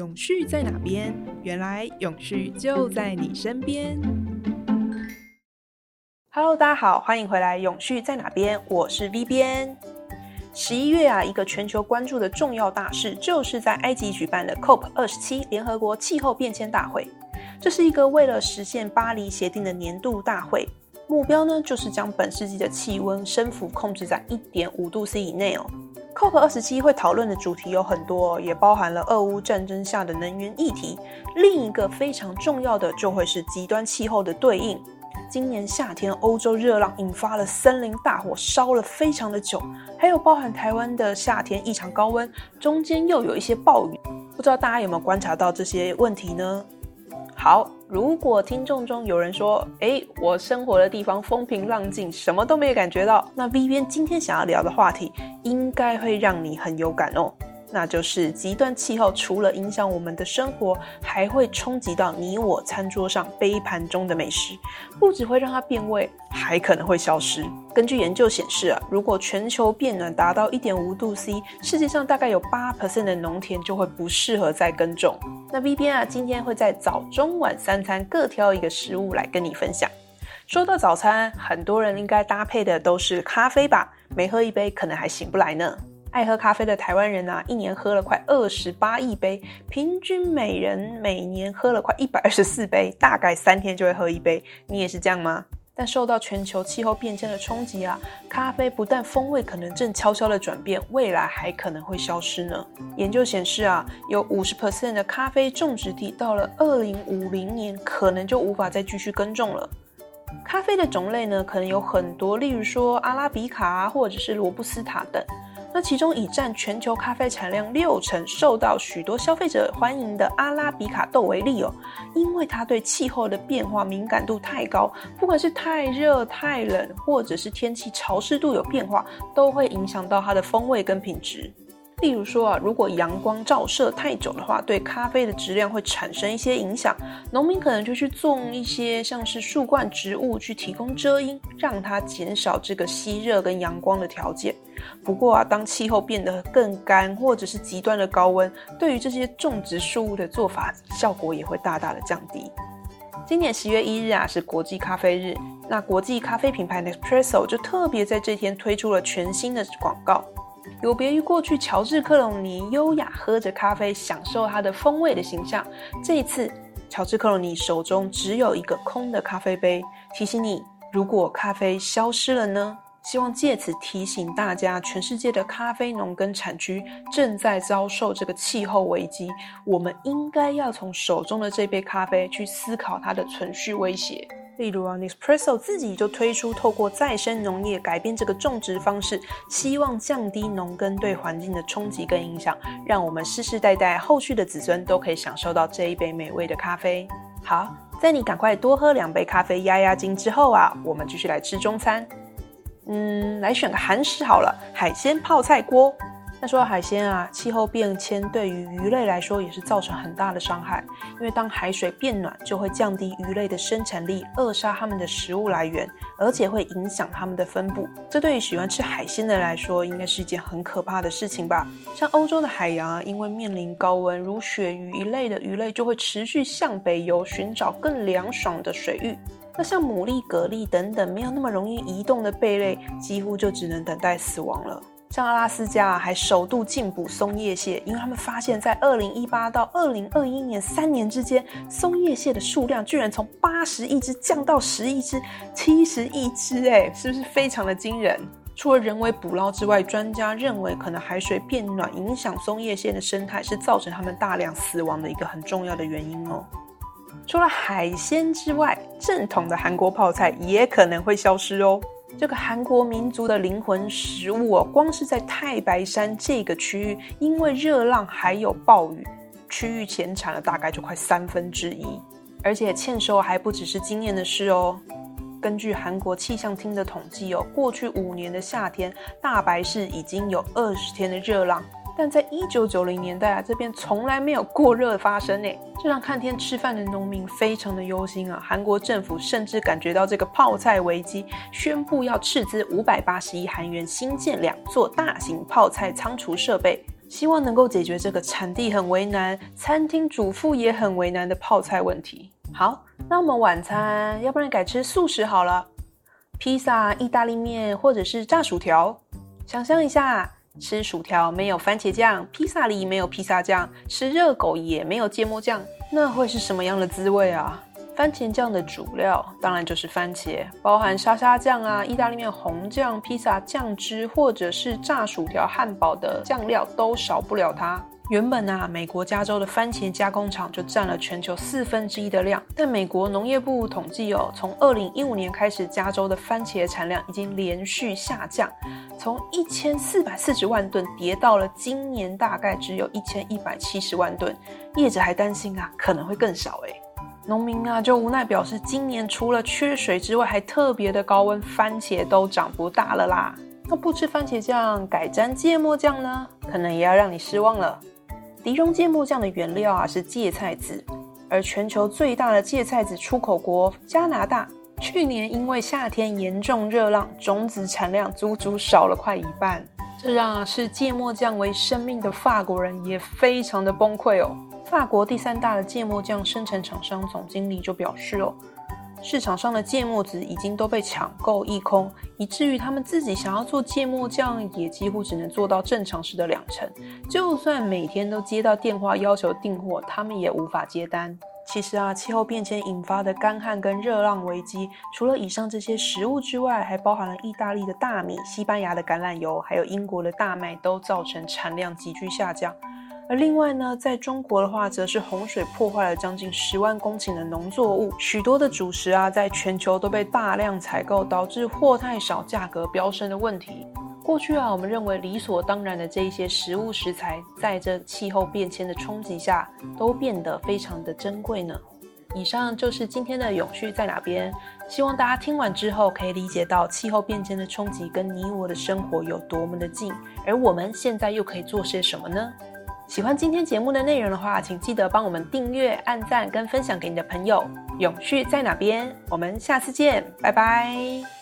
永续在哪边？原来永续就在你身边。Hello，大家好，欢迎回来。永续在哪边？我是 V 边。十一月啊，一个全球关注的重要大事，就是在埃及举办的 COP 二十七联合国气候变迁大会。这是一个为了实现巴黎协定的年度大会，目标呢就是将本世纪的气温升幅控制在一点五度 C 以内哦。COP 二十七会讨论的主题有很多，也包含了俄乌战争下的能源议题。另一个非常重要的就会是极端气候的对应。今年夏天欧洲热浪引发了森林大火，烧了非常的久。还有包含台湾的夏天异常高温，中间又有一些暴雨。不知道大家有没有观察到这些问题呢？好，如果听众中有人说，哎，我生活的地方风平浪静，什么都没有感觉到，那 V 边今天想要聊的话题，应该会让你很有感哦。那就是极端气候，除了影响我们的生活，还会冲击到你我餐桌上杯盘中的美食，不只会让它变味，还可能会消失。根据研究显示啊，如果全球变暖达到一点五度 C，世界上大概有八 percent 的农田就会不适合再耕种。那 V 边啊，今天会在早中晚三餐各挑一个食物来跟你分享。说到早餐，很多人应该搭配的都是咖啡吧？没喝一杯可能还醒不来呢。爱喝咖啡的台湾人啊，一年喝了快二十八亿杯，平均每人每年喝了快一百二十四杯，大概三天就会喝一杯。你也是这样吗？但受到全球气候变迁的冲击啊，咖啡不但风味可能正悄悄的转变，未来还可能会消失呢。研究显示啊，有五十 percent 的咖啡种植地到了二零五零年，可能就无法再继续耕种了。咖啡的种类呢，可能有很多，例如说阿拉比卡或者是罗布斯塔等。那其中以占全球咖啡产量六成、受到许多消费者欢迎的阿拉比卡豆为例哦，因为它对气候的变化敏感度太高，不管是太热、太冷，或者是天气潮湿度有变化，都会影响到它的风味跟品质。例如说啊，如果阳光照射太久的话，对咖啡的质量会产生一些影响。农民可能就去种一些像是树冠植物去提供遮阴，让它减少这个吸热跟阳光的条件。不过啊，当气候变得更干，或者是极端的高温，对于这些种植树物的做法，效果也会大大的降低。今年十月一日啊，是国际咖啡日，那国际咖啡品牌 Nespresso 就特别在这天推出了全新的广告。有别于过去乔治克隆尼优雅喝着咖啡享受它的风味的形象，这一次乔治克隆尼手中只有一个空的咖啡杯，提醒你，如果咖啡消失了呢？希望借此提醒大家，全世界的咖啡农耕产区正在遭受这个气候危机，我们应该要从手中的这杯咖啡去思考它的存续威胁。例如啊，Nespresso 自己就推出透过再生农业改变这个种植方式，希望降低农耕对环境的冲击跟影响，让我们世世代代后续的子孙都可以享受到这一杯美味的咖啡。好，在你赶快多喝两杯咖啡压压惊之后啊，我们继续来吃中餐。嗯，来选个韩式好了，海鲜泡菜锅。那说到海鲜啊，气候变迁对于鱼类来说也是造成很大的伤害。因为当海水变暖，就会降低鱼类的生产力，扼杀它们的食物来源，而且会影响它们的分布。这对于喜欢吃海鲜的来说，应该是一件很可怕的事情吧？像欧洲的海洋啊，因为面临高温，如鳕鱼一类的鱼类就会持续向北游，寻找更凉爽的水域。那像牡蛎、蛤蜊等等没有那么容易移动的贝类，几乎就只能等待死亡了。像阿拉斯加还首度禁捕松叶蟹，因为他们发现，在二零一八到二零二一年三年之间，松叶蟹的数量居然从八十亿只降到十亿只、七十亿只，哎，是不是非常的惊人？除了人为捕捞之外，专家认为，可能海水变暖影响松叶蟹的生态，是造成它们大量死亡的一个很重要的原因哦。除了海鲜之外，正统的韩国泡菜也可能会消失哦。这个韩国民族的灵魂食物哦，光是在太白山这个区域，因为热浪还有暴雨，区域减产了大概就快三分之一，而且欠收还不只是今年的事哦。根据韩国气象厅的统计哦，过去五年的夏天，大白市已经有二十天的热浪。但在一九九零年代啊，这边从来没有过热发生呢，这让看天吃饭的农民非常的忧心啊。韩国政府甚至感觉到这个泡菜危机，宣布要斥资五百八十亿韩元新建两座大型泡菜仓储设备，希望能够解决这个产地很为难、餐厅主妇也很为难的泡菜问题。好，那我们晚餐要不然改吃素食好了，披萨、意大利面或者是炸薯条。想象一下，吃薯条没有番茄酱，披萨里没有披萨酱，吃热狗也没有芥末酱，那会是什么样的滋味啊？番茄酱的主料当然就是番茄，包含沙沙酱啊、意大利面红酱、披萨酱汁，或者是炸薯条、汉堡的酱料都少不了它。原本啊，美国加州的番茄加工厂就占了全球四分之一的量，但美国农业部统计哦，从二零一五年开始，加州的番茄产量已经连续下降，从一千四百四十万吨跌到了今年大概只有一千一百七十万吨，业者还担心啊，可能会更少诶。农民啊，就无奈表示，今年除了缺水之外，还特别的高温，番茄都长不大了啦。那不吃番茄酱，改沾芥末酱呢？可能也要让你失望了。迪荣芥末酱的原料啊是芥菜籽，而全球最大的芥菜籽出口国加拿大，去年因为夏天严重热浪，种子产量足足少了快一半，这让视芥末酱为生命的法国人也非常的崩溃哦。法国第三大的芥末酱生产厂商总经理就表示哦，市场上的芥末籽已经都被抢购一空，以至于他们自己想要做芥末酱，也几乎只能做到正常时的两成。就算每天都接到电话要求订货，他们也无法接单。其实啊，气候变迁引发的干旱跟热浪危机，除了以上这些食物之外，还包含了意大利的大米、西班牙的橄榄油，还有英国的大麦，都造成产量急剧下降。而另外呢，在中国的话，则是洪水破坏了将近十万公顷的农作物，许多的主食啊，在全球都被大量采购，导致货太少、价格飙升的问题。过去啊，我们认为理所当然的这一些食物食材，在这气候变迁的冲击下，都变得非常的珍贵呢。以上就是今天的永续在哪边，希望大家听完之后可以理解到气候变迁的冲击跟你我的生活有多么的近，而我们现在又可以做些什么呢？喜欢今天节目的内容的话，请记得帮我们订阅、按赞跟分享给你的朋友。永续在哪边？我们下次见，拜拜。